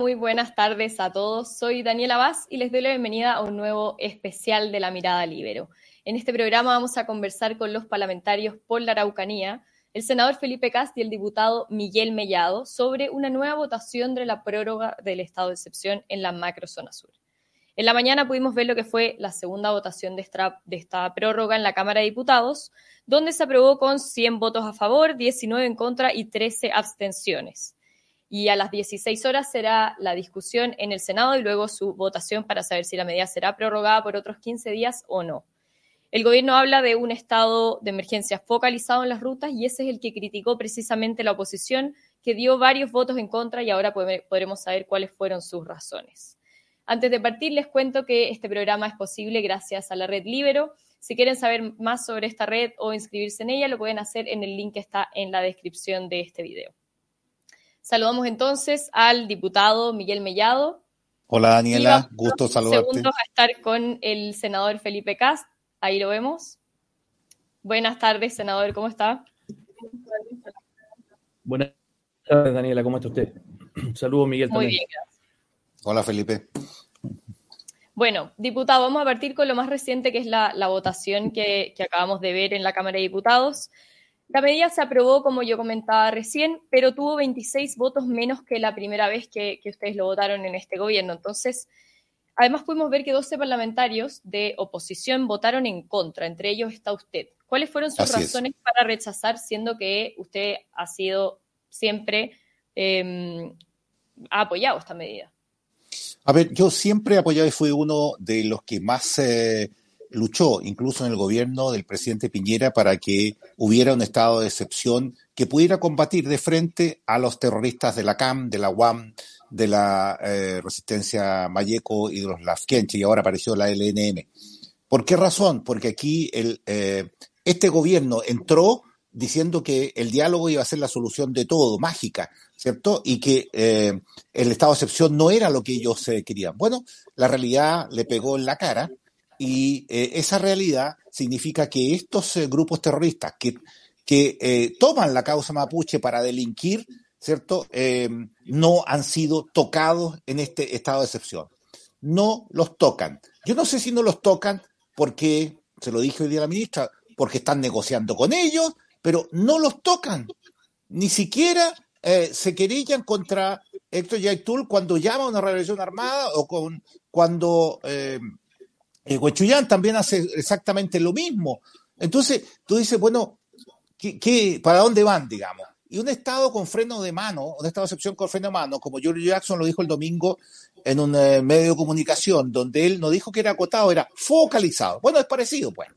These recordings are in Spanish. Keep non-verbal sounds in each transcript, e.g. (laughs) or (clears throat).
muy buenas tardes a todos. Soy Daniela Vaz y les doy la bienvenida a un nuevo especial de La Mirada Libero. En este programa vamos a conversar con los parlamentarios por la Araucanía, el senador Felipe Cast y el diputado Miguel Mellado sobre una nueva votación de la prórroga del estado de excepción en la macrozona sur. En la mañana pudimos ver lo que fue la segunda votación de esta, de esta prórroga en la Cámara de Diputados, donde se aprobó con 100 votos a favor, 19 en contra y 13 abstenciones y a las 16 horas será la discusión en el Senado y luego su votación para saber si la medida será prorrogada por otros 15 días o no. El gobierno habla de un estado de emergencia focalizado en las rutas y ese es el que criticó precisamente la oposición, que dio varios votos en contra y ahora podremos saber cuáles fueron sus razones. Antes de partir, les cuento que este programa es posible gracias a la red Libero. Si quieren saber más sobre esta red o inscribirse en ella, lo pueden hacer en el link que está en la descripción de este video. Saludamos entonces al diputado Miguel Mellado. Hola Daniela, gusto saludarte. Segundos a estar con el senador Felipe Cast. Ahí lo vemos. Buenas tardes, senador, ¿cómo está? Buenas tardes, Daniela, ¿cómo está usted? (clears throat) Saludos, Miguel. Muy bien, gracias. Hola, Felipe. Bueno, diputado, vamos a partir con lo más reciente, que es la, votación que, que, acabamos de ver en la Cámara de Diputados. La medida se aprobó, como yo comentaba recién, pero tuvo 26 votos menos que la primera vez que, ustedes lo votaron en este gobierno. Entonces, además pudimos ver que 12 parlamentarios de oposición votaron en contra, entre ellos está usted. ¿Cuáles fueron sus razones para rechazar, siendo que usted ha sido siempre, eh, ha apoyado esta medida? A ver, yo siempre he apoyado y fui uno de los que más eh, luchó incluso en el gobierno del presidente Piñera para que hubiera un estado de excepción que pudiera combatir de frente a los terroristas de la CAM, de la UAM, de la eh, resistencia Mayeco y de los Lafkenche, y ahora apareció la LNM. ¿Por qué razón? Porque aquí el, eh, este gobierno entró diciendo que el diálogo iba a ser la solución de todo, mágica, ¿cierto? Y que eh, el estado de excepción no era lo que ellos querían. Bueno, la realidad le pegó en la cara y eh, esa realidad significa que estos eh, grupos terroristas que, que eh, toman la causa mapuche para delinquir, ¿cierto? no han sido tocados en este estado de excepción. No los tocan. Yo no sé si no los tocan porque, se lo dije hoy día a la ministra, porque están negociando con ellos, pero no los tocan. Ni siquiera se querellan contra Héctor Yaitul cuando llama a una rebelión armada o con, cuando eh, Huechuyán también hace exactamente lo mismo. Entonces, tú dices, bueno, ¿qué, para dónde van, digamos? Y un Estado con freno de mano, un Estado de excepción con freno de mano, como George Jackson lo dijo el domingo en un eh, medio de comunicación, donde él no dijo que era acotado, era focalizado. Bueno, es parecido, pues.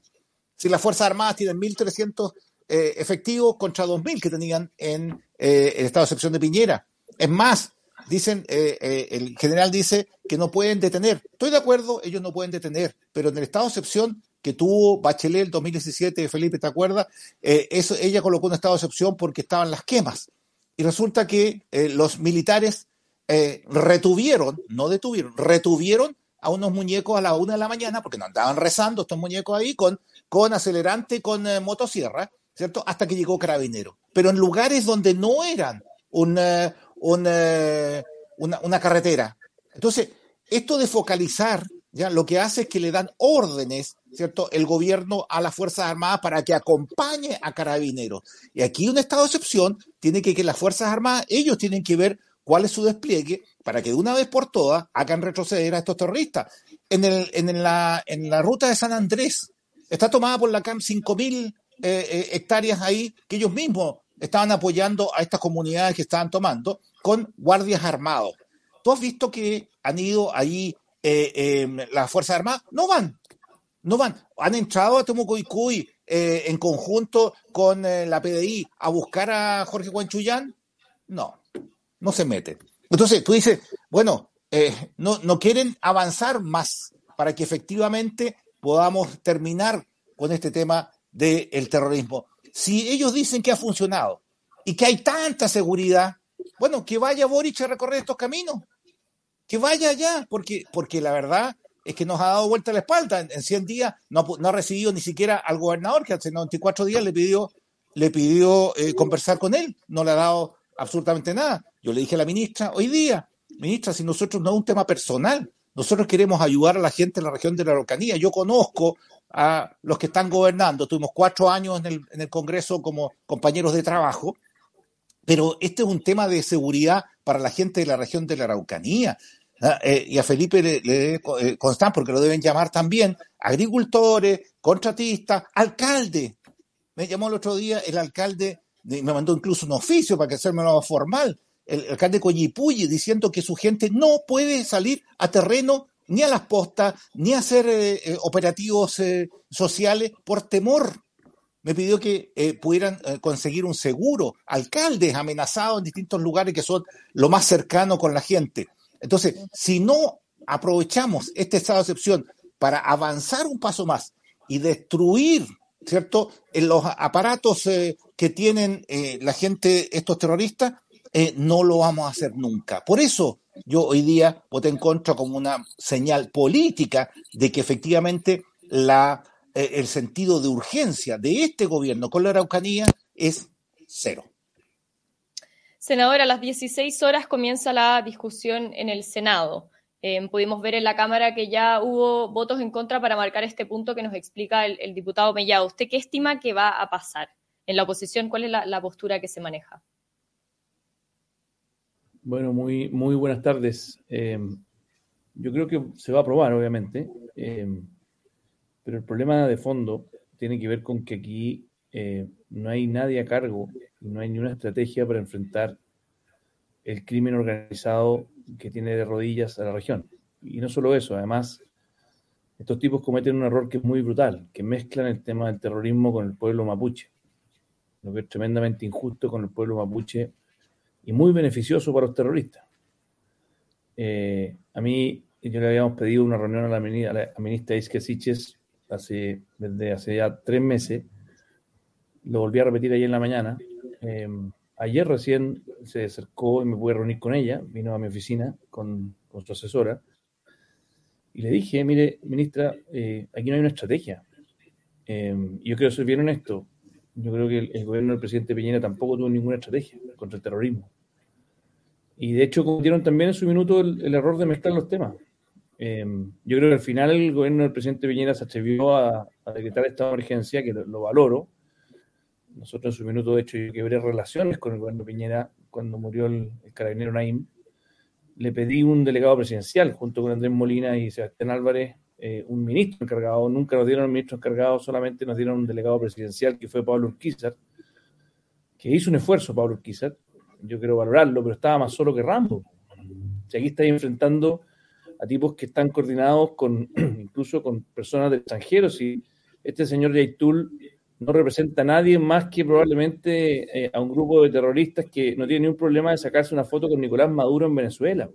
Si las Fuerzas Armadas tienen 1.300 eh, efectivos contra 2.000 que tenían en el Estado de excepción de Piñera. Es más, dicen, eh, eh, el general dice que no pueden detener. Estoy de acuerdo, ellos no pueden detener, pero en el estado de excepción que tuvo Bachelet el 2017, Felipe, ¿te acuerdas? Eh, eso, ella colocó un estado de excepción porque estaban las quemas. Y resulta que los militares retuvieron, no detuvieron, retuvieron a unos muñecos a la una de la mañana, porque no andaban rezando estos muñecos ahí con, con acelerante, con motosierra, ¿cierto? Hasta que llegó Carabinero. Pero en lugares donde no eran un, una, una, carretera. Entonces, esto de focalizar, ya lo que hace es que le dan órdenes, ¿cierto? El gobierno a las Fuerzas Armadas para que acompañe a carabineros. Y aquí un estado de excepción tiene que que las Fuerzas Armadas, ellos tienen que ver cuál es su despliegue para que de una vez por todas hagan retroceder a estos terroristas. En, el, en, la, en la ruta de San Andrés está tomada por la CAM 5.000 eh, eh, hectáreas ahí que ellos mismos estaban apoyando a estas comunidades que estaban tomando con guardias armados. ¿Tú has visto que han ido ahí eh, em, las Fuerzas Armadas? No van, no van. Han entrado a Temucoicuy eh, en conjunto con eh, la PDI a buscar a Jorge Guanchullán. No, no se meten. Entonces tú dices, bueno, no, no quieren avanzar más para que efectivamente podamos terminar con este tema del terrorismo. Si ellos dicen que ha funcionado y que hay tanta seguridad, bueno, que vaya Boric a recorrer estos caminos, que vaya allá, porque, porque la verdad es que nos ha dado vuelta la espalda. En, 100 días no, ha recibido ni siquiera al gobernador, que hace 94 días le pidió, le pidió eh, conversar con él, no le ha dado absolutamente nada. Yo le dije a la ministra hoy día, ministra, si nosotros no es un tema personal, nosotros queremos ayudar a la gente en la región de la Araucanía. Yo conozco a los que están gobernando, tuvimos cuatro años en el, en el Congreso como compañeros de trabajo, pero este es un tema de seguridad para la gente de la región de la Araucanía. ¿ah? Eh, y a Felipe le, le eh, constar, porque lo deben llamar también, agricultores, contratistas, alcalde. Me llamó el otro día el alcalde, me mandó incluso un oficio para que más formal, el alcalde Coyipulli, diciendo que su gente no puede salir a terreno ni a las postas, ni a hacer eh, operativos sociales por temor me pidió que eh, pudieran eh, conseguir un seguro, alcaldes amenazados en distintos lugares que son lo más cercano con la gente. Entonces, si no aprovechamos este estado de excepción para avanzar un paso más y destruir, ¿cierto?, los aparatos eh, que tienen la gente, estos terroristas, no lo vamos a hacer nunca. Por eso yo hoy día voté en contra como una señal política de que efectivamente la eh, el sentido de urgencia de este gobierno con la Araucanía es cero. Senador, a las 16 horas comienza la discusión en el Senado. Eh, pudimos ver en la Cámara que ya hubo votos en contra para marcar este punto que nos explica el, el diputado Mellado. ¿Usted qué estima que va a pasar en la oposición? ¿Cuál es la, la postura que se maneja? Bueno, muy, muy buenas tardes. Eh, yo creo que se va a aprobar, obviamente. Eh, pero el problema de fondo tiene que ver con que aquí eh, no hay nadie a cargo, no hay ni una estrategia para enfrentar el crimen organizado que tiene de rodillas a la región. Y no solo eso, además, estos tipos cometen un error que es muy brutal, que mezclan el tema del terrorismo con el pueblo mapuche, lo que es tremendamente injusto con el pueblo mapuche y muy beneficioso para los terroristas. Eh, a mí, yo le habíamos pedido una reunión a la, a la ministra Isque Siches hace, desde hace ya tres meses. Lo volví a repetir ayer en la mañana. Eh, ayer recién se acercó y me pude reunir con ella. Vino a mi oficina con, su asesora. Y le dije, mire, ministra, eh, aquí no hay una estrategia. Y yo quiero ser bien honesto. Yo creo que el, el gobierno del presidente Piñera tampoco tuvo ninguna estrategia contra el terrorismo. Y de hecho cometieron también en su minuto el, el error de mezclar los temas. Eh, yo creo que al final el gobierno del presidente Piñera se atrevió a, decretar estado de emergencia, que lo, lo valoro. Nosotros en su minuto, de hecho, yo quebré relaciones con el gobierno Piñera cuando murió el, carabinero Naim. Le pedí un delegado presidencial junto con Andrés Molina y Sebastián Álvarez, eh, un ministro encargado. Nunca nos dieron un ministro encargado, solamente nos dieron un delegado presidencial que fue Pablo Urquizar, que hizo un esfuerzo Pablo Urquizar. Yo quiero valorarlo, pero estaba más solo que Rambo. Si aquí estáis enfrentando a tipos que están coordinados con (clears throat) incluso con personas del extranjero. Si este señor Yaitul no representa a nadie más que probablemente eh, a un grupo de terroristas que no tiene ningún problema de sacarse una foto con Nicolás Maduro en Venezuela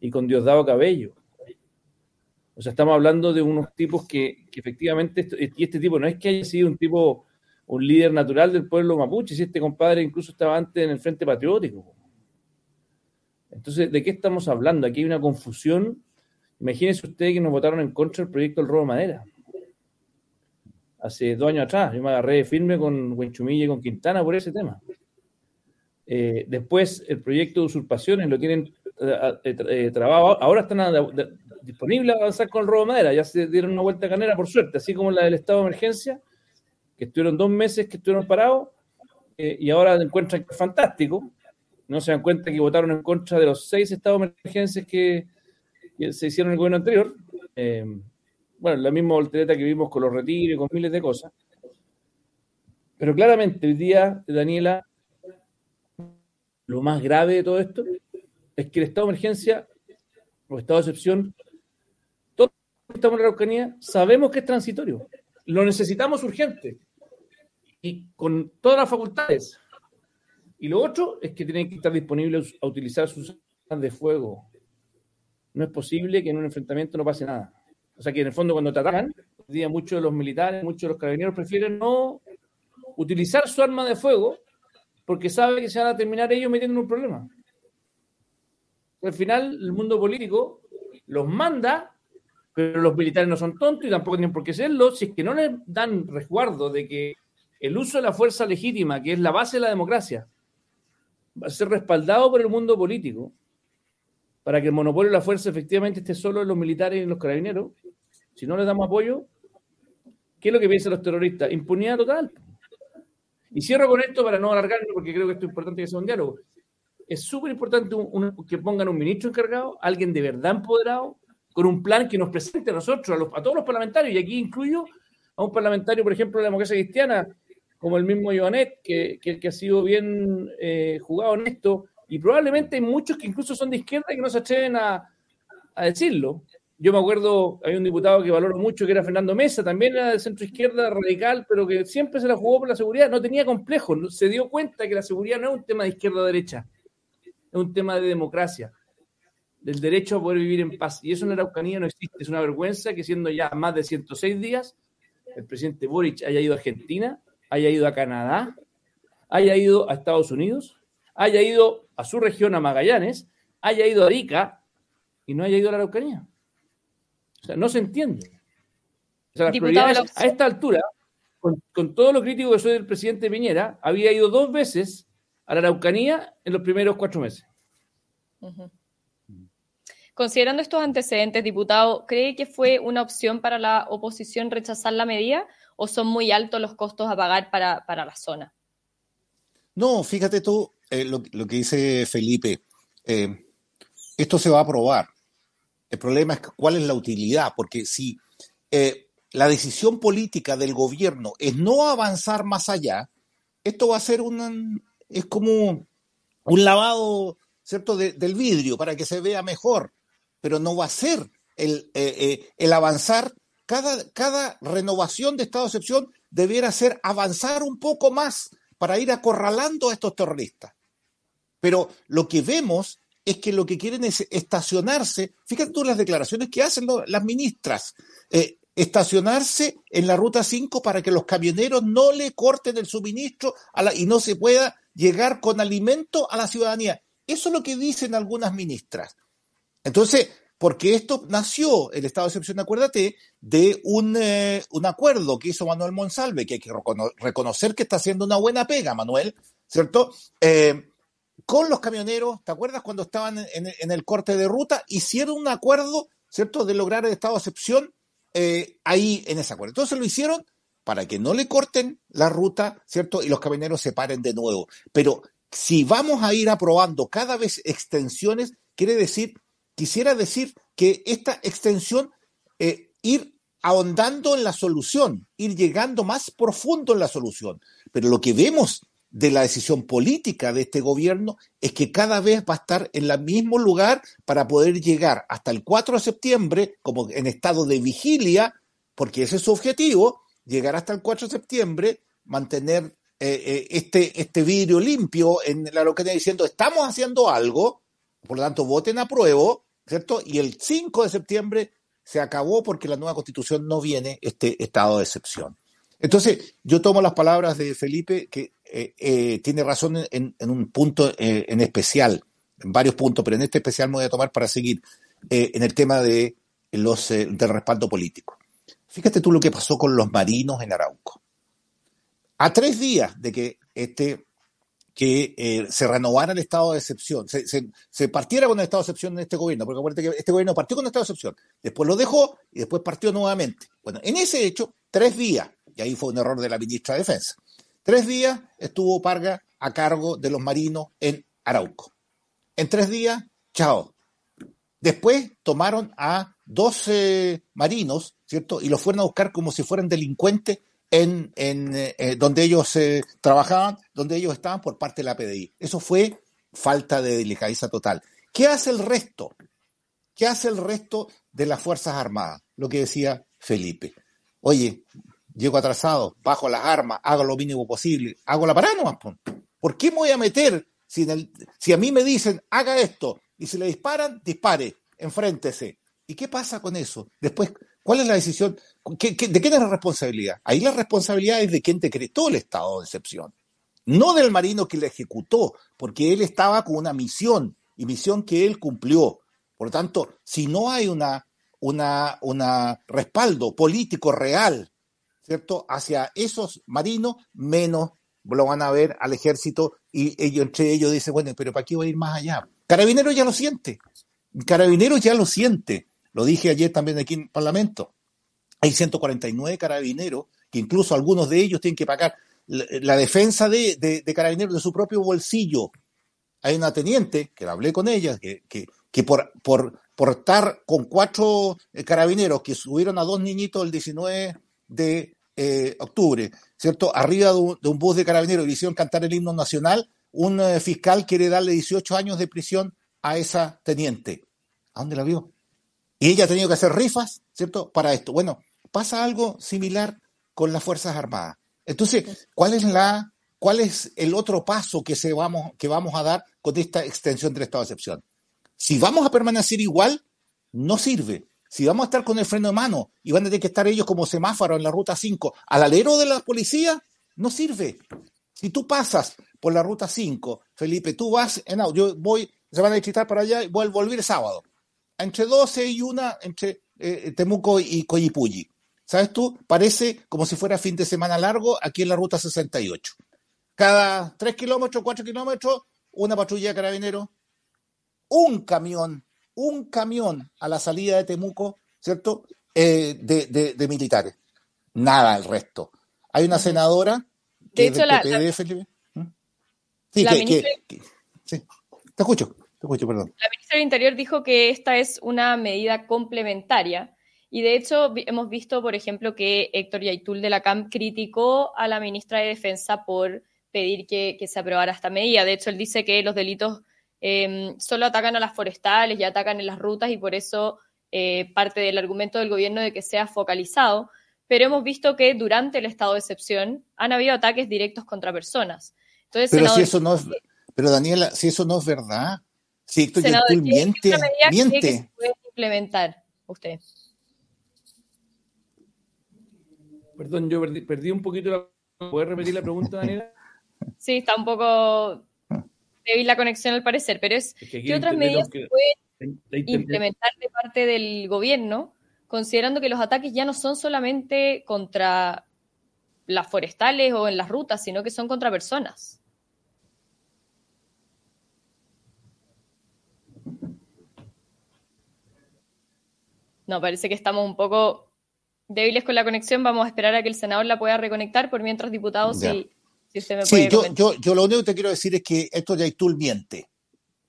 y con Diosdado Cabello. O sea, estamos hablando de unos tipos que, efectivamente, y este tipo no es que haya sido un tipo, un líder natural del pueblo mapuche, si este compadre incluso estaba antes en el Frente Patriótico. Entonces, ¿de qué estamos hablando? Aquí hay una confusión. Imagínense ustedes que nos votaron en contra del proyecto del robo de madera. Hace dos años atrás, yo me agarré firme con Huenchumilla y con Quintana por ese tema. Eh, después, el proyecto de usurpaciones lo tienen eh, eh, trabado. Ahora están disponibles a avanzar con el robo de madera. Ya se dieron una vuelta canera, por suerte, así como la del estado de emergencia, que estuvieron dos meses que estuvieron parados y ahora encuentran que es fantástico no se dan cuenta que votaron en contra de los seis estados de que, se hicieron en el gobierno anterior. Eh, bueno, la misma voltereta que vimos con los retiros y con miles de cosas. Pero claramente hoy día, Daniela, lo más grave de todo esto es que el estado de emergencia o estado de excepción, todos estamos en la Araucanía sabemos que es transitorio. Lo necesitamos urgente y con todas las facultades. Y lo otro es que tienen que estar disponibles a utilizar sus armas de fuego. No es posible que en un enfrentamiento no pase nada. O sea que en el fondo cuando te atacan, día muchos de los militares, muchos de los carabineros prefieren no utilizar su arma de fuego porque saben que se van a terminar ellos metiendo en un problema. Al final el mundo político los manda, pero los militares no son tontos y tampoco tienen por qué serlo, si es que no les dan resguardo de que el uso de la fuerza legítima, que es la base de la democracia, va a ser respaldado por el mundo político, para que el monopolio de la fuerza efectivamente esté solo en los militares y en los carabineros. Si no les damos apoyo, ¿qué es lo que piensan los terroristas? Impunidad total. Y cierro con esto para no alargarme, porque creo que esto es importante que sea un diálogo. Es súper importante que pongan un ministro encargado, alguien de verdad empoderado, con un plan que nos presente a nosotros, a, todos los parlamentarios, y aquí incluyo a un parlamentario, por ejemplo, de la democracia cristiana, como el mismo Joanet, que, que, ha sido bien eh, jugado en esto, y probablemente hay muchos que incluso son de izquierda que no se atreven a, decirlo. Yo me acuerdo, hay un diputado que valoro mucho, que era Fernando Mesa, también era de centro izquierda radical, pero que siempre se la jugó por la seguridad, no tenía complejo, se dio cuenta que la seguridad no es un tema de izquierda o derecha, es un tema de democracia, del derecho a poder vivir en paz. Y eso en la Araucanía no existe, es una vergüenza que siendo ya más de 106 días, el presidente Boric haya ido a Argentina, haya ido a Canadá, haya ido a Estados Unidos, haya ido a su región, a Magallanes, haya ido a Arica y no haya ido a la Araucanía. O sea, no se entiende. O sea, a esta altura, con, todo lo crítico que soy del presidente Piñera, había ido dos veces a la Araucanía en los primeros cuatro meses. Considerando estos antecedentes, diputado, ¿cree que fue una opción para la oposición rechazar la medida o son muy altos los costos a pagar para, la zona? No, fíjate tú eh, lo, que dice Felipe. Eh, esto se va a aprobar. El problema es cuál es la utilidad, porque si eh, la decisión política del gobierno es no avanzar más allá, esto va a ser un, es como un lavado, ¿cierto?, del vidrio para que se vea mejor, pero no va a ser el, el avanzar cada, renovación de estado de excepción debiera ser avanzar un poco más para ir acorralando a estos terroristas. Pero lo que vemos es que lo que quieren es estacionarse, fíjate tú las declaraciones que hacen las ministras, eh, estacionarse en la ruta 5 para que los camioneros no le corten el suministro y no se pueda llegar con alimento a la ciudadanía. Eso es lo que dicen algunas ministras. Entonces, porque esto nació, el estado de excepción, acuérdate, de un, eh, un acuerdo que hizo Manuel Monsalve, que hay que reconocer que está haciendo una buena pega, Manuel, ¿cierto? Eh, con los camioneros, ¿te acuerdas cuando estaban en, el corte de ruta? Hicieron un acuerdo, ¿cierto?, de lograr el estado de excepción eh, ahí en ese acuerdo. Entonces lo hicieron para que no le corten la ruta, ¿cierto? Y los camioneros se paren de nuevo. Pero si vamos a ir aprobando cada vez extensiones, quiere decir quisiera decir que esta extensión, eh, ir ahondando en la solución, ir llegando más profundo en la solución. Pero lo que vemos de la decisión política de este gobierno es que cada vez va a estar en el mismo lugar para poder llegar hasta el 4 de septiembre como en estado de vigilia, porque ese es su objetivo, llegar hasta el 4 de septiembre, mantener eh, eh, este, este vidrio limpio en la localidad diciendo estamos haciendo algo, por lo tanto voten a prueba, ¿cierto? Y el 5 de septiembre se acabó porque la nueva constitución no viene este estado de excepción. Entonces, yo tomo las palabras de Felipe, que eh, eh, tiene razón en, un punto eh, en especial, en varios puntos, pero en este especial me voy a tomar para seguir en el tema de los, del respaldo político. Fíjate tú lo que pasó con los marinos en Arauco. A tres días de que este que eh, se renovara el estado de excepción, se, partiera con el estado de excepción en este gobierno, porque acuérdate que este gobierno partió con el estado de excepción, después lo dejó y después partió nuevamente. Bueno, en ese hecho, tres días, y ahí fue un error de la ministra de Defensa, tres días estuvo Parga a cargo de los marinos en Arauco. En tres días, chao. Después tomaron a 12 marinos, ¿cierto? Y los fueron a buscar como si fueran delincuentes en, eh, eh, donde ellos eh, trabajaban, donde ellos estaban por parte de la PDI. Eso fue falta de delicadeza total. ¿Qué hace el resto? ¿Qué hace el resto de las Fuerzas Armadas? Lo que decía Felipe. Oye, llego atrasado, bajo las armas, hago lo mínimo posible, hago la parada. ¿Por qué me voy a meter si, si a mí me dicen haga esto y si le disparan, dispare, enfréntese? ¿Y qué pasa con eso? Después, ¿cuál es la decisión? De quién es la responsabilidad? Ahí la responsabilidad es de quien decretó el estado de excepción, no del marino que le ejecutó, porque él estaba con una misión y misión que él cumplió. Por lo tanto, si no hay una, una, una respaldo político real, ¿cierto?, hacia esos marinos, menos lo van a ver al ejército y ellos, entre ellos dicen, bueno, pero ¿para qué voy a ir más allá? Carabinero ya lo siente. Carabineros ya lo siente, lo dije ayer también aquí en el Parlamento. Hay 149 carabineros que incluso algunos de ellos tienen que pagar la, defensa de, de, carabineros de su propio bolsillo. Hay una teniente, que la hablé con ella, que, que, por, por, por estar con cuatro eh, carabineros que subieron a dos niñitos el 19 de eh, octubre, ¿cierto? Arriba de un, bus de carabineros y le hicieron cantar el himno nacional, un eh, fiscal quiere darle 18 años de prisión a esa teniente. ¿A dónde la vio? Y ella ha tenido que hacer rifas, ¿cierto? Para esto. Bueno, pasa algo similar con las Fuerzas Armadas. Entonces, ¿cuál es la, cuál es el otro paso que se vamos, que vamos a dar con esta extensión del estado de excepción? Si vamos a permanecer igual, no sirve. Si vamos a estar con el freno de mano y van a tener que estar ellos como semáforo en la ruta 5 al alero de la policía, no sirve. Si tú pasas por la ruta 5, Felipe, tú vas en auto, yo voy, se van a visitar para allá y voy a volver sábado. Entre 12 y una, entre eh, Temuco y Coyipulli. ¿Sabes tú? Parece como si fuera fin de semana largo aquí en la ruta 68. Cada 3 kilómetros, 4 kilómetros, una patrulla de carabineros, un camión un camión a la salida de Temuco, ¿cierto? Eh, de, militares. Nada el resto. Hay una senadora. De hecho, la, ¿Mm? Sí, que, sí, te escucho, te escucho, perdón. La ministra del Interior dijo que esta es una medida complementaria. Y de hecho, hemos visto, por ejemplo, que Héctor Yaitul de la CAM criticó a la ministra de Defensa por pedir que, que se aprobara esta medida. De hecho, él dice que los delitos Em, solo atacan a las forestales y atacan en las rutas y por eso eh, parte del argumento del gobierno de que sea focalizado. Pero hemos visto que durante el estado de excepción han habido ataques directos contra personas. Entonces, pero si eso no es, pero Daniela, si eso no es verdad, si Héctor miente, miente. Que se puede implementar usted? Perdón, yo perdí, un poquito la... ¿Puedes repetir la pregunta, Daniela? (laughs) Sí, está un poco débil la conexión al parecer, pero es, ¿qué otras medidas se pueden implementar de parte del gobierno, considerando que los ataques ya no son solamente contra las forestales o en las rutas, sino que son contra personas? No, parece que estamos un poco débiles con la conexión. Vamos a esperar a que el senador la pueda reconectar por mientras diputados y sí, yo, yo, yo, lo único que te quiero decir es que esto Yaitul miente.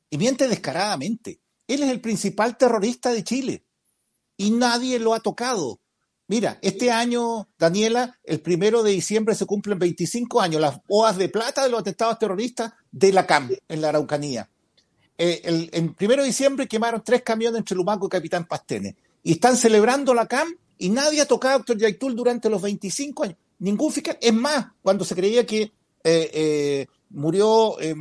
Y miente descaradamente. Él es el principal terrorista de Chile. Y nadie lo ha tocado. Mira, este año, Daniela, el primero de diciembre se cumplen 25 años las OAS de plata de los atentados terroristas de la CAM en la Araucanía. Eh, el, primero de diciembre quemaron tres camiones entre Lumaco y Capitán Pastene. Y están celebrando la CAM y nadie ha tocado a Doctor Yaitul durante los 25 años ningún fiscal. Es más, cuando se creía que eh, eh, murió eh,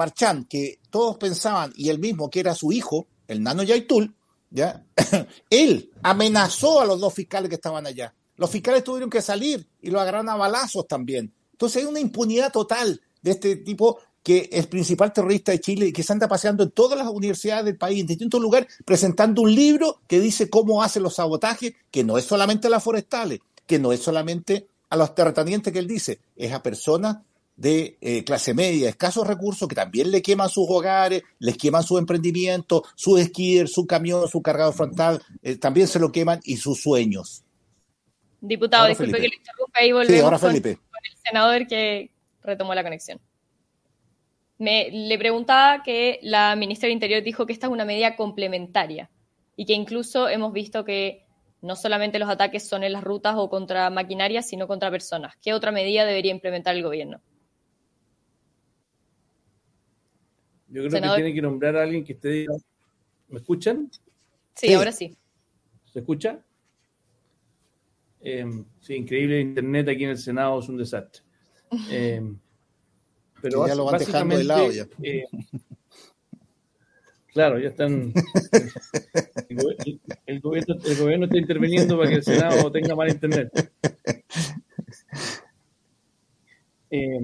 que todos pensaban, y él mismo, que era su hijo, el nano Yaitul, ¿ya? (laughs) él amenazó a los dos fiscales que estaban allá. Los fiscales tuvieron que salir y lo agarraron a balazos también. Entonces hay una impunidad total de este tipo que es principal terrorista de Chile y que se anda paseando en todas las universidades del país, en distintos lugares, presentando un libro que dice cómo hace los sabotajes, que no es solamente las forestales, que no es solamente a los terratenientes que él dice, es a personas de eh, clase media, escasos recursos, que también le queman sus hogares, les queman su emprendimiento, su esquí, su camión, su cargado frontal, eh, también se lo queman y sus sueños. Diputado, disculpe que le interrumpa y volvemos sí, ahora Felipe. Con, el senador que retomó la conexión. Me, le preguntaba que la ministra del Interior dijo que esta es una medida complementaria y que incluso hemos visto que no solamente los ataques son en las rutas o contra maquinarias, sino contra personas. ¿Qué otra medida debería implementar el gobierno? Yo creo que tiene que nombrar a alguien que esté. ¿Me escuchan? Sí, ahora sí. ¿Se escucha? Eh, sí, increíble. Internet aquí en el Senado es un desastre. (laughs) Eh, pero ya lo van dejando de lado ya. Eh, Claro, ya están. El, gobierno, está interviniendo para que el Senado tenga mal internet. Eh,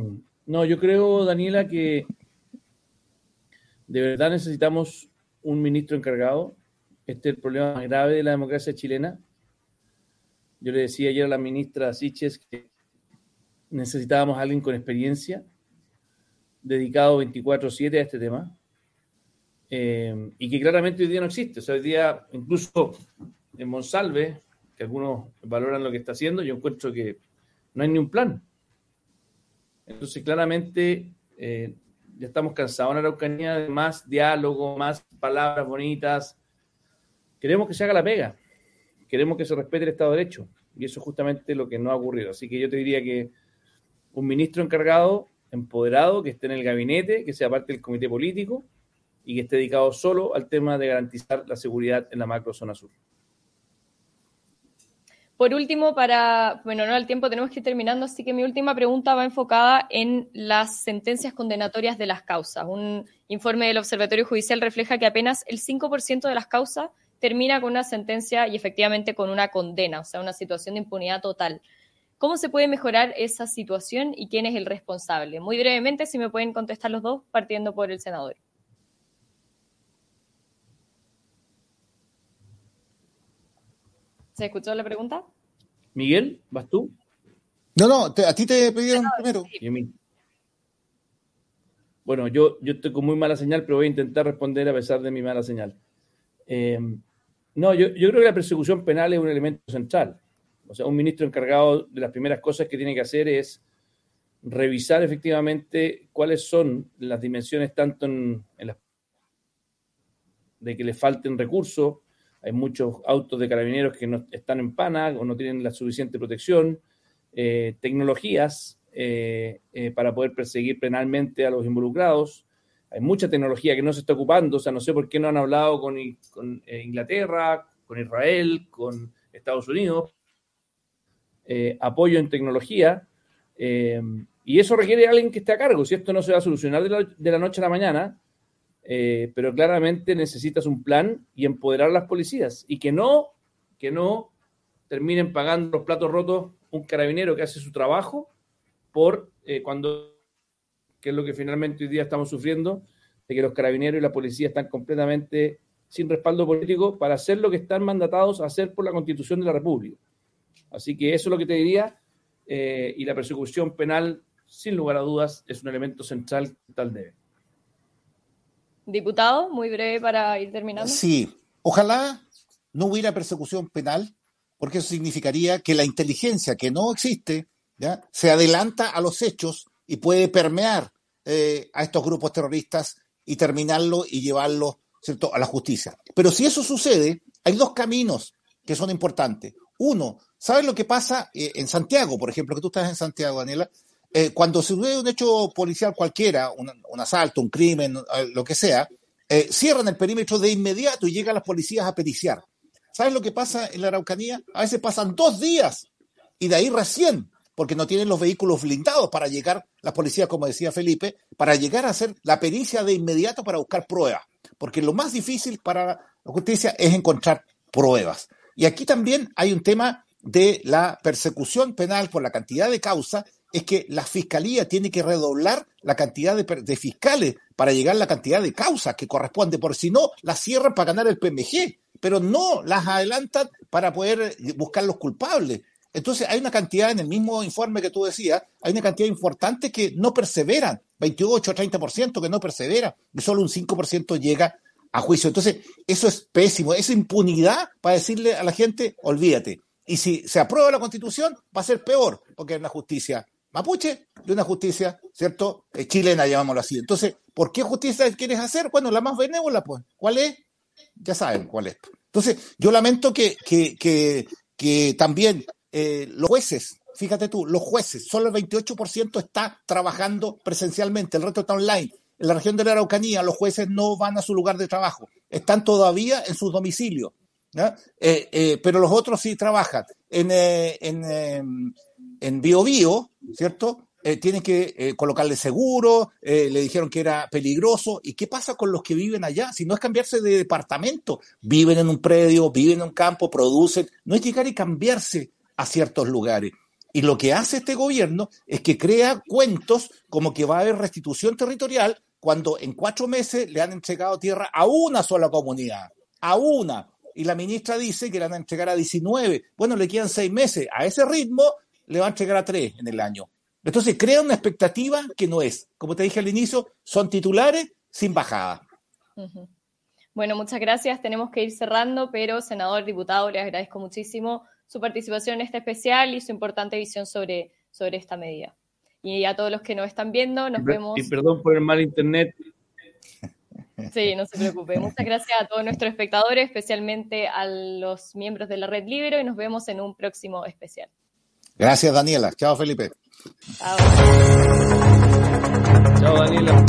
no, yo creo, Daniela, que de verdad necesitamos un ministro encargado. Este es el problema más grave de la democracia chilena. Yo le decía ayer a la ministra Siches que necesitábamos a alguien con experiencia, dedicado 24-7 a este tema eh, y que claramente hoy día no existe. O sea, hoy día, incluso en Monsalve, que algunos valoran lo que está haciendo, yo encuentro que no hay ni un plan. Entonces, claramente, eh, ya estamos cansados en Araucanía de más diálogo, más palabras bonitas. Queremos que se haga la pega. Queremos que se respete el Estado de Derecho. Y eso es justamente lo que no ha ocurrido. Así que yo te diría que un ministro encargado, empoderado, que esté en el gabinete, que sea parte del comité político y que esté dedicado solo al tema de garantizar la seguridad en la macro zona sur. Por último, para, bueno, no el tiempo, tenemos que ir terminando, así que mi última pregunta va enfocada en las sentencias condenatorias de las causas. Un informe del Observatorio Judicial refleja que apenas el 5% de las causas termina con una sentencia y efectivamente con una condena, o sea, una situación de impunidad total. ¿Cómo se puede mejorar esa situación y quién es el responsable? Muy brevemente, si me pueden contestar los dos, partiendo por el senador. ¿Se escuchó la pregunta? Miguel, ¿vas tú? No, no, a ti te pidieron primero. Bueno, yo, yo estoy con muy mala señal, pero voy a intentar responder a pesar de mi mala señal. Eh, no, yo, yo, creo que la persecución penal es un elemento central. O sea, un ministro encargado de las primeras cosas que tiene que hacer es revisar efectivamente cuáles son las dimensiones tanto en, las de que le falten recursos, hay muchos autos de carabineros que no están en pana o no tienen la suficiente protección, eh, tecnologías eh, eh, para poder perseguir penalmente a los involucrados. Hay mucha tecnología que no se está ocupando, o sea, no sé por qué no han hablado con Inglaterra, con Israel, con Estados Unidos. Apoyo en tecnología. y eso requiere a alguien que esté a cargo. Si esto no se va a solucionar de la, de la noche a la mañana, eh, pero claramente necesitas un plan y empoderar a las policías y que no, que no terminen pagando los platos rotos un carabinero que hace su trabajo por eh, cuando, que es lo que finalmente hoy día estamos sufriendo, de que los carabineros y la policía están completamente sin respaldo político para hacer lo que están mandatados a hacer por la constitución de la República. Así que eso es lo que te diría, eh, y la persecución penal, sin lugar a dudas, es un elemento central tal debe. Diputado, muy breve para ir terminando. Sí, ojalá no hubiera persecución penal, porque eso significaría que la inteligencia que no existe ¿ya? se adelanta a los hechos y puede permear eh, a estos grupos terroristas y terminarlo y llevarlo ¿cierto? a la justicia. Pero si eso sucede, hay dos caminos que son importantes. Uno, ¿sabes lo que pasa eh, en Santiago, por ejemplo, que tú estás en Santiago, Daniela? Eh, cuando se ve un hecho policial cualquiera, un, asalto, un crimen, eh, lo que sea, eh, cierran el perímetro de inmediato y llegan las policías a periciar. ¿Sabes lo que pasa en la Araucanía? A veces pasan dos días y de ahí recién, porque no tienen los vehículos blindados para llegar, las policías, como decía Felipe, para llegar a hacer la pericia de inmediato para buscar pruebas. Porque lo más difícil para la justicia es encontrar pruebas. Y aquí también hay un tema de la persecución penal por la cantidad de causas es que la fiscalía tiene que redoblar la cantidad de, fiscales para llegar a la cantidad de causas que corresponde, porque si no, las cierran para ganar el PMG, pero no las adelantan para poder buscar los culpables. Entonces hay una cantidad en el mismo informe que tú decías, hay una cantidad importante que no perseveran, 28 o 30% que no persevera, y solo un 5% llega a juicio. Entonces, eso es pésimo, es impunidad para decirle a la gente, olvídate. Y si se aprueba la constitución, va a ser peor, porque es una justicia mapuche de una justicia, ¿cierto? Eh, chilena, llamámoslo así. Entonces, ¿por qué justicia quieres hacer? Bueno, la más benévola, pues. ¿Cuál es? Ya saben cuál es. Entonces, yo lamento que, que, que, que también eh, los jueces, fíjate tú, los jueces, solo el 28% está trabajando presencialmente, el resto está online. En la región de la Araucanía, los jueces no van a su lugar de trabajo, están todavía en sus domicilios. Eh, pero los otros sí trabajan. En, en, em, en Bio, Bio ¿cierto? Eh, tienen que eh, colocarle seguro, eh, le dijeron que era peligroso. ¿Y qué pasa con los que viven allá? Si no es cambiarse de departamento, viven en un predio, viven en un campo, producen, no es llegar y cambiarse a ciertos lugares. Y lo que hace este gobierno es que crea cuentos como que va a haber restitución territorial cuando en cuatro meses le han entregado tierra a una sola comunidad, a una. Y la ministra dice que le van a entregar a 19. Bueno, le quedan seis meses. A ese ritmo le va a entregar a tres en el año. Entonces crea una expectativa que no es. Como te dije al inicio, son titulares sin bajada. Bueno, muchas gracias. Tenemos que ir cerrando, pero senador, diputado, le agradezco muchísimo su participación en este especial y su importante visión sobre, sobre esta medida. Y a todos los que nos están viendo, nos vemos. Y perdón por el mal internet. Sí, no se preocupe. Muchas gracias a todos nuestros espectadores, especialmente a los miembros de la Red Libero, y nos vemos en un próximo especial. Gracias, Daniela. Chao, Felipe. Chao. Chao, Daniela.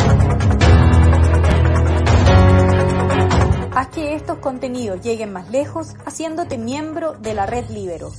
Haz que estos contenidos lleguen más lejos haciéndote miembro de la Red Libero.